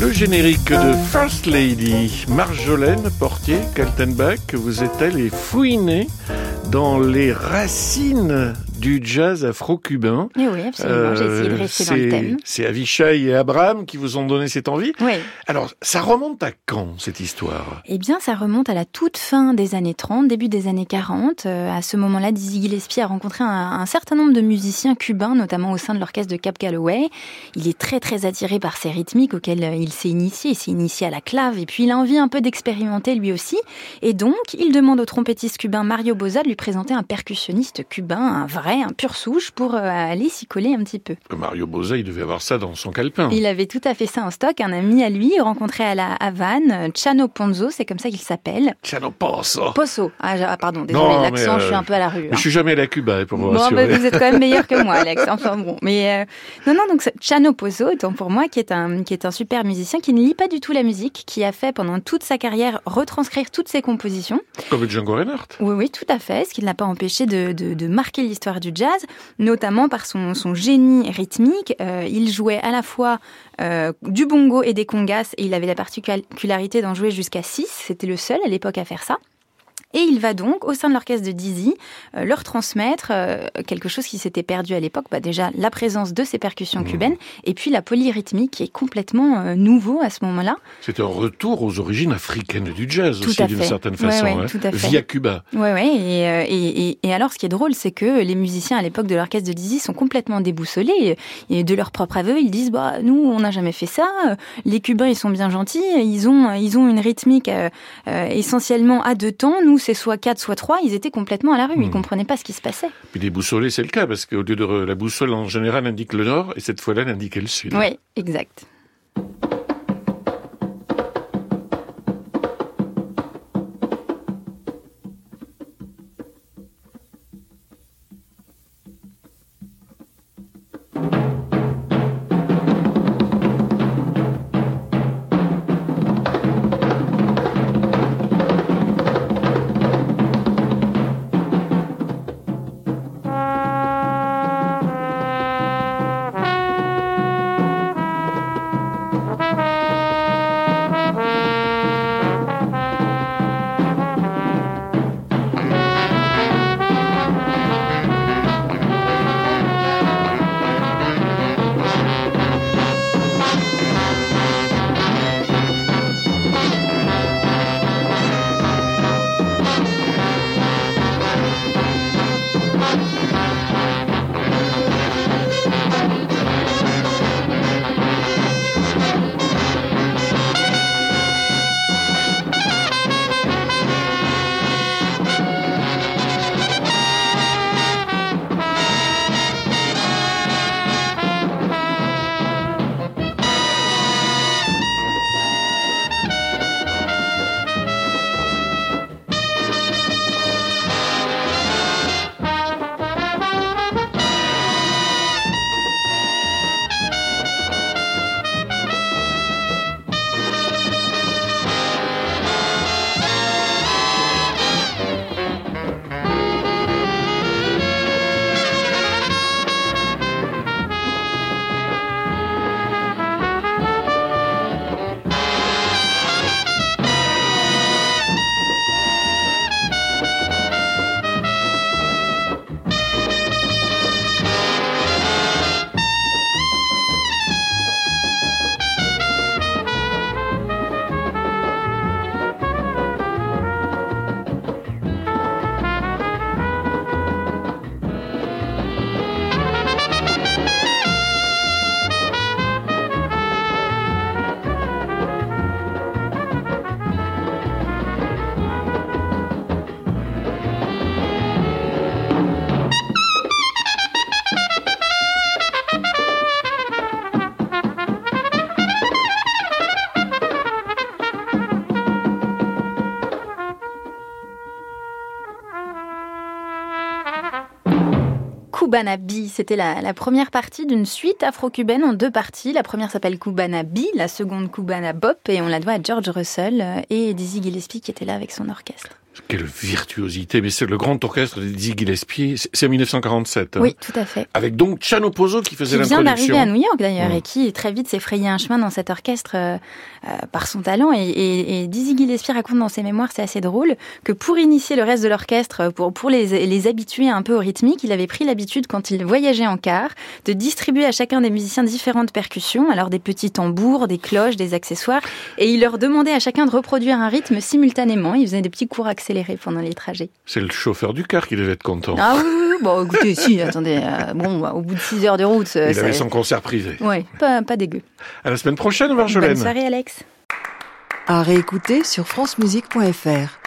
Le générique de First Lady, Marjolaine Portier, Kaltenbach, vous êtes allé fouiner dans les racines du jazz afro-cubain. Eh oui, absolument. J'ai essayé de Euh, rester dans le c'est- thème. C'est Avishai et Abraham qui vous ont donné cette envie. Oui. Alors, ça remonte à quand, cette histoire? Eh bien, ça remonte à la toute fin des années 30, début des années 40. Euh, à ce moment-là, Dizzy Gillespie a rencontré un, un certain nombre de musiciens cubains, notamment au sein de l'orchestre de Cap Calloway. Il est très très attiré par ces rythmiques auxquelles euh, il s'est initié. Il s'est initié à la clave et puis il a envie un peu d'expérimenter lui aussi. Et donc, il demande au trompettiste cubain Mario Boza de lui présenter un percussionniste cubain, un vrai, un pur souche, pour euh, aller s'y coller un petit peu. Mario Boza, il devait avoir ça dans son calepin. Il avait tout à fait ça en stock. Un ami à lui, rencontré à la Havane, Chano Ponzo, c'est comme ça qu'il s'appelle. Pas ça. Pozo. Ah, ah, pardon, désolé, l'accent, je suis euh, un peu à la rue. Mais hein. je suis jamais allé à Cuba, pour vous Bon, bah, vous êtes quand même meilleur que moi, Alex. Enfin bon, mais euh, non, non. Donc Chano Pozo, autant pour moi, qui est un qui est un super musicien, qui ne lit pas du tout la musique, qui a fait pendant toute sa carrière retranscrire toutes ses compositions. Comme Django Reinhardt. Oui, oui, tout à fait. Ce qui ne l'a pas empêché de, de, marquer l'histoire du jazz, notamment par son, son génie rythmique. Euh, il jouait à la fois euh, du bongo et des congas, et il avait la particularité d'en jouer jusqu'à 6. C'était le seul à l'époque à faire ça. Et il va donc, au sein de l'orchestre de Dizzy, euh, leur transmettre euh, quelque chose qui s'était perdu à l'époque. Bah, déjà, la présence de ces percussions Mmh. cubaines, et puis la polyrythmique qui est complètement euh, nouveau à ce moment-là. C'est un retour aux origines africaines du jazz Tout aussi, d'une certaine Ouais, façon, ouais, hein, tout à fait. via Cuba. Ouais, ouais. Et, euh, et, et, et alors, ce qui est drôle, c'est que les musiciens à l'époque de l'orchestre de Dizzy sont complètement déboussolés. Et de leur propre aveu, ils disent bah nous, on n'a jamais fait ça. Les Cubains, ils sont bien gentils. Ils ont ils ont une rythmique euh, euh, essentiellement à deux temps. Nous, c'est soit quatre, soit trois. Ils étaient complètement à la rue. Ils Mhm. comprenaient pas ce qui se passait. Puis déboussolé, c'est le cas, parce qu'au lieu de la boussole en général indique le nord, et cette fois-là, elle indiquait le sud. Oui, exact. C'était la, première partie d'une suite afro-cubaine en deux parties. La première s'appelle Cubana B, la seconde Cubana Bop, et on la doit à George Russell euh, et Dizzy Gillespie qui était là avec son orchestre. Quelle virtuosité, mais c'est le grand orchestre de Dizzy Gillespie, c'est en 1947. Hein. Oui, tout à fait. Avec donc Chano Pozo qui faisait l'introduction. Qui vient d'arriver à New York d'ailleurs et qui très vite s'est frayé un chemin dans cet orchestre euh, euh, par son talent. Et, et, et, Dizzy Gillespie raconte dans ses mémoires, c'est assez drôle, que pour initier le reste de l'orchestre, pour, pour les, les habituer un peu au rythmique, il avait pris l'habitude quand il voyageait en car de distribuer à chacun des musiciens différentes percussions, alors des petits tambours, des cloches, des accessoires, et il leur demandait à chacun de reproduire un rythme simultanément. Il faisait des petits cours accélérés pendant les trajets. C'est le chauffeur du car qui devait être content. Ah oui, oui, bon, écoutez, si, attendez, euh, bon, au bout de 6 heures de route. Il avait son concert privé. Oui, pas, pas dégueu. À la semaine prochaine, Marjolaine. Bonne soirée, Alex. À réécouter sur francemusique.fr.